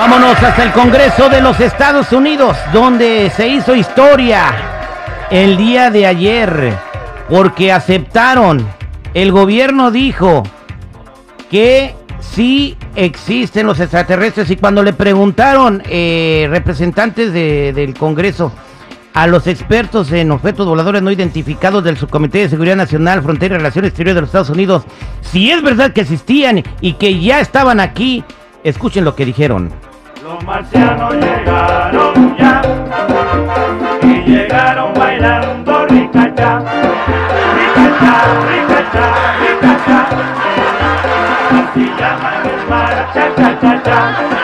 Vámonos hasta el Congreso de los Estados Unidos, donde se hizo historia el día de ayer, porque aceptaron, el gobierno dijo que sí existen los extraterrestres y cuando le preguntaron eh, representantes de- del Congreso a los expertos en objetos voladores no identificados del Subcomité de Seguridad Nacional, Frontera y Relaciones Exteriores de los Estados Unidos, si es verdad que existían y que ya estaban aquí, escuchen lo que dijeron. Los marcianos llegaron ya y llegaron bailando ricacha, ricacha, ricacha, ricacha. Así llaman el marcha, cha, cha, cha.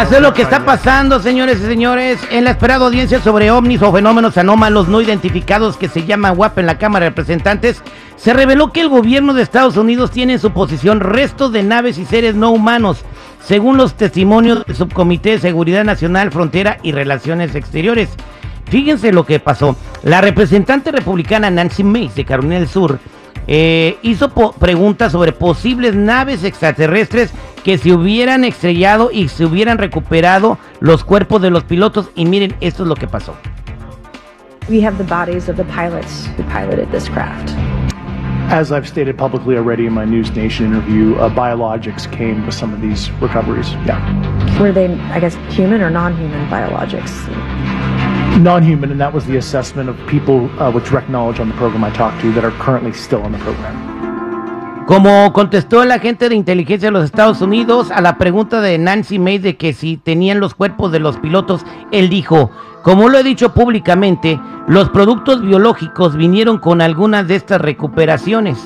Hace lo que está pasando, señores y señores, en la esperada audiencia sobre ovnis o fenómenos anómalos no identificados que se llama WAP en la Cámara de Representantes, se reveló que el gobierno de Estados Unidos tiene en su posición restos de naves y seres no humanos, según los testimonios del Subcomité de Seguridad Nacional, Frontera y Relaciones Exteriores. Fíjense lo que pasó. La representante republicana Nancy Mace de Carolina del Sur eh, hizo preguntas sobre posibles naves extraterrestres que se hubieran estrellado y se hubieran recuperado los cuerpos de los pilotos. Y miren, esto es lo que pasó. We have the bodies of the pilots who piloted this craft. As I've stated publicly already in my News Nation interview, uh, biologics came with some of these recoveries. Yeah. Were they, I guess, human or non human biologics? Non human, and that was the assessment of people uh, with direct knowledge on the program I talked to that are currently still on the program. Como contestó el agente de inteligencia de los Estados Unidos a la pregunta de Nancy Mace de que si tenían los cuerpos de los pilotos, él dijo, como lo he dicho públicamente, los productos biológicos vinieron con algunas de estas recuperaciones.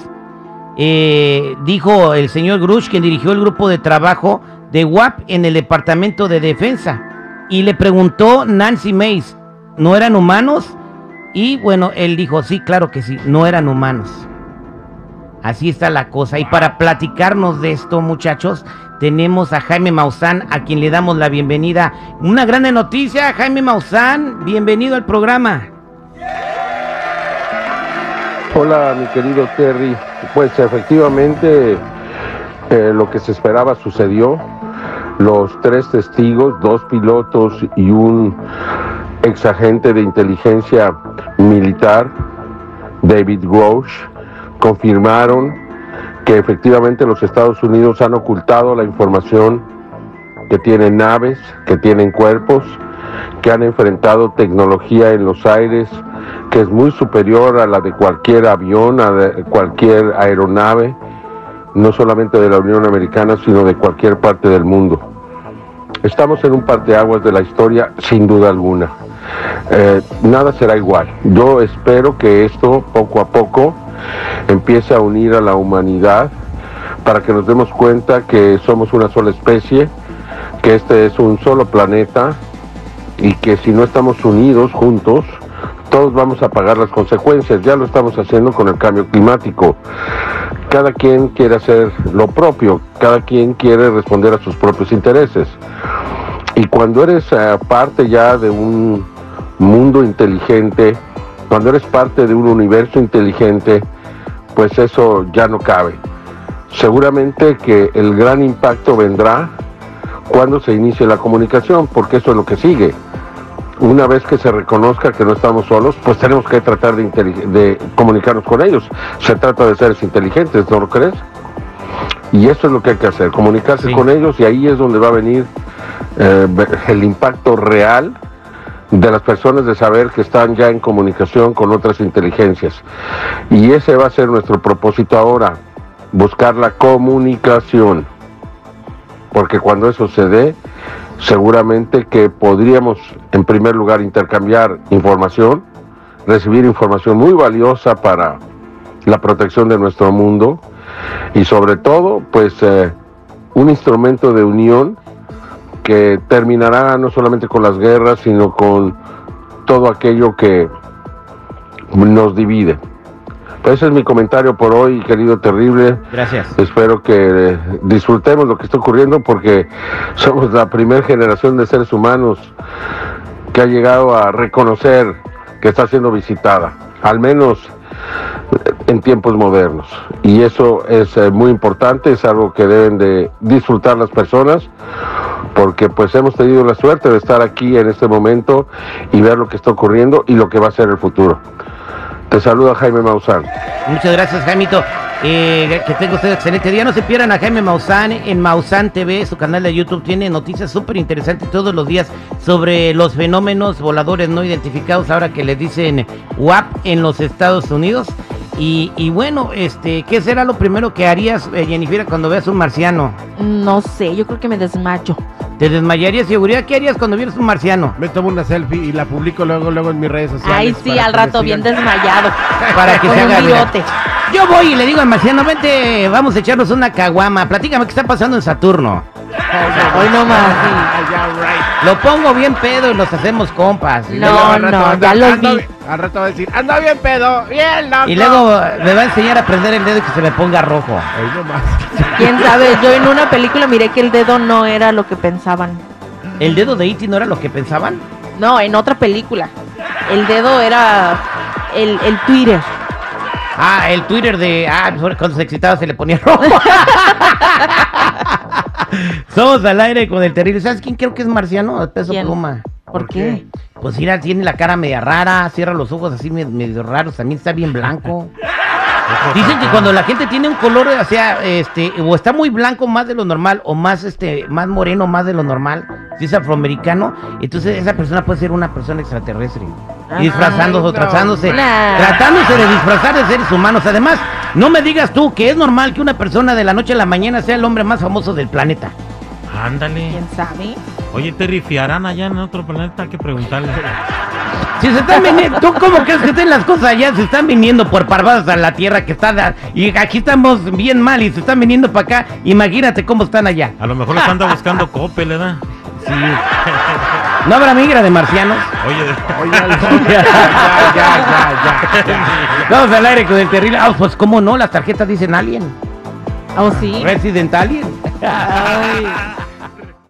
Eh, dijo el señor Grush, quien dirigió el grupo de trabajo de WAP en el Departamento de Defensa. Y le preguntó Nancy Mace, ¿no eran humanos? Y bueno, él dijo, sí, claro que sí, no eran humanos. Así está la cosa. Y para platicarnos de esto, muchachos, tenemos a Jaime Maussan, a quien le damos la bienvenida. Una grande noticia, Jaime Maussan, bienvenido al programa. Hola, mi querido Terry. Pues efectivamente eh, lo que se esperaba sucedió. Los tres testigos, dos pilotos y un exagente de inteligencia militar, David Grosh, confirmaron que efectivamente los Estados Unidos han ocultado la información que tienen naves, que tienen cuerpos, que han enfrentado tecnología en los aires que es muy superior a la de cualquier avión, a cualquier aeronave, no solamente de la Unión Americana, sino de cualquier parte del mundo. Estamos en un parteaguas de la historia, sin duda alguna. Eh, nada será igual. Yo espero que esto, poco a poco, empiece a unir a la humanidad para que nos demos cuenta que somos una sola especie, que este es un solo planeta y que si no estamos unidos juntos, todos vamos a pagar las consecuencias. Ya lo estamos haciendo con el cambio climático. Cada quien quiere hacer lo propio, cada quien quiere responder a sus propios intereses. Y cuando eres eh, parte ya de un mundo inteligente, cuando eres parte de un universo inteligente, pues eso ya no cabe. Seguramente que el gran impacto vendrá cuando se inicie la comunicación, porque eso es lo que sigue. Una vez que se reconozca que no estamos solos, pues tenemos que tratar de, comunicarnos con ellos. Se trata de seres inteligentes, ¿no lo crees? Y eso es lo que hay que hacer, comunicarse Sí. con ellos y ahí es donde va a venir eh, el impacto real de las personas de saber que están ya en comunicación con otras inteligencias. Y ese va a ser nuestro propósito ahora, buscar la comunicación. Porque cuando eso se dé, seguramente que podríamos en primer lugar intercambiar información, recibir información muy valiosa para la protección de nuestro mundo y sobre todo, pues, eh, un instrumento de unión que terminará no solamente con las guerras, sino con todo aquello que nos divide. Pues ese es mi comentario por hoy, querido terrible. Gracias. Espero que disfrutemos lo que está ocurriendo porque somos la primera generación de seres humanos que ha llegado a reconocer que está siendo visitada, al menos en tiempos modernos. Y eso es eh, muy importante, es algo que deben de disfrutar las personas porque pues hemos tenido la suerte de estar aquí en este momento y ver lo que está ocurriendo y lo que va a ser el futuro. Te saluda Jaime Maussan. Muchas gracias, Jaimito. Eh, que tenga usted excelente día. No se pierdan a Jaime Maussan en Maussan TV, su canal de YouTube. Tiene noticias súper interesantes todos los días sobre los fenómenos voladores no identificados, ahora que le dicen WAP en los Estados Unidos. Y, y bueno, este, ¿qué será lo primero que harías, eh, Jennifer, cuando veas un marciano? No sé, yo creo que me desmayo. ¿Te desmayarías, seguridad? ¿Qué harías cuando vieras un marciano? Me tomo una selfie y la publico luego, luego en mis redes sociales. Ay, sí, al rato bien desmayado. Para que se haga viral. Yo voy y le digo al marciano, vente, vamos a echarnos una caguama. Platícame qué está pasando en Saturno. Hoy no más. Lo pongo bien pedo y nos hacemos compas. Y No, luego- al rato no, anda- ya los ando- vi. Al rato va a decir, anda bien pedo, bien loco. Y luego me va a enseñar a prender el dedo y que se me ponga rojo. Hoy no más. Quién sabe, yo en una película miré que el dedo no era lo que pensaban. ¿El dedo de Iti no era lo que pensaban? No, en otra película. El dedo era el, el Twitter. Ah, el Twitter de... Ah, cuando se excitaba se le ponía rojo. Somos al aire con el terrible. ¿Sabes quién creo que es marciano? El peso ¿Quién? pluma. ¿Por qué? Pues mira, tiene la cara media rara, cierra los ojos así medio, medio raros, también está bien blanco. Dicen que cuando la gente tiene un color, o sea, este, o está muy blanco más de lo normal, o más este, más moreno más de lo normal, si es afroamericano, entonces esa persona puede ser una persona extraterrestre. Disfrazándose, o tratándose de disfrazar de seres humanos. Además, no me digas tú que es normal que una persona de la noche a la mañana sea el hombre más famoso del planeta. Ándale. ¿Quién sabe? Oye, ¿te rifiarán allá en otro planeta? Hay que preguntarle. Si se están viniendo, ¿tú cómo crees que estén las cosas allá? Se están viniendo por parvadas a la tierra que está, da- y aquí estamos bien mal y se están viniendo para acá. Imagínate cómo están allá. A lo mejor les anda buscando Coppel, ¿verdad? Sí. ¿No habrá migra de marcianos? Oye, Oye, ya, ya, ya, ya. Vamos al aire con el terrible. Ah, pues cómo no, las tarjetas dicen Alien. ¿Oh, sí? Resident Alien. Ay.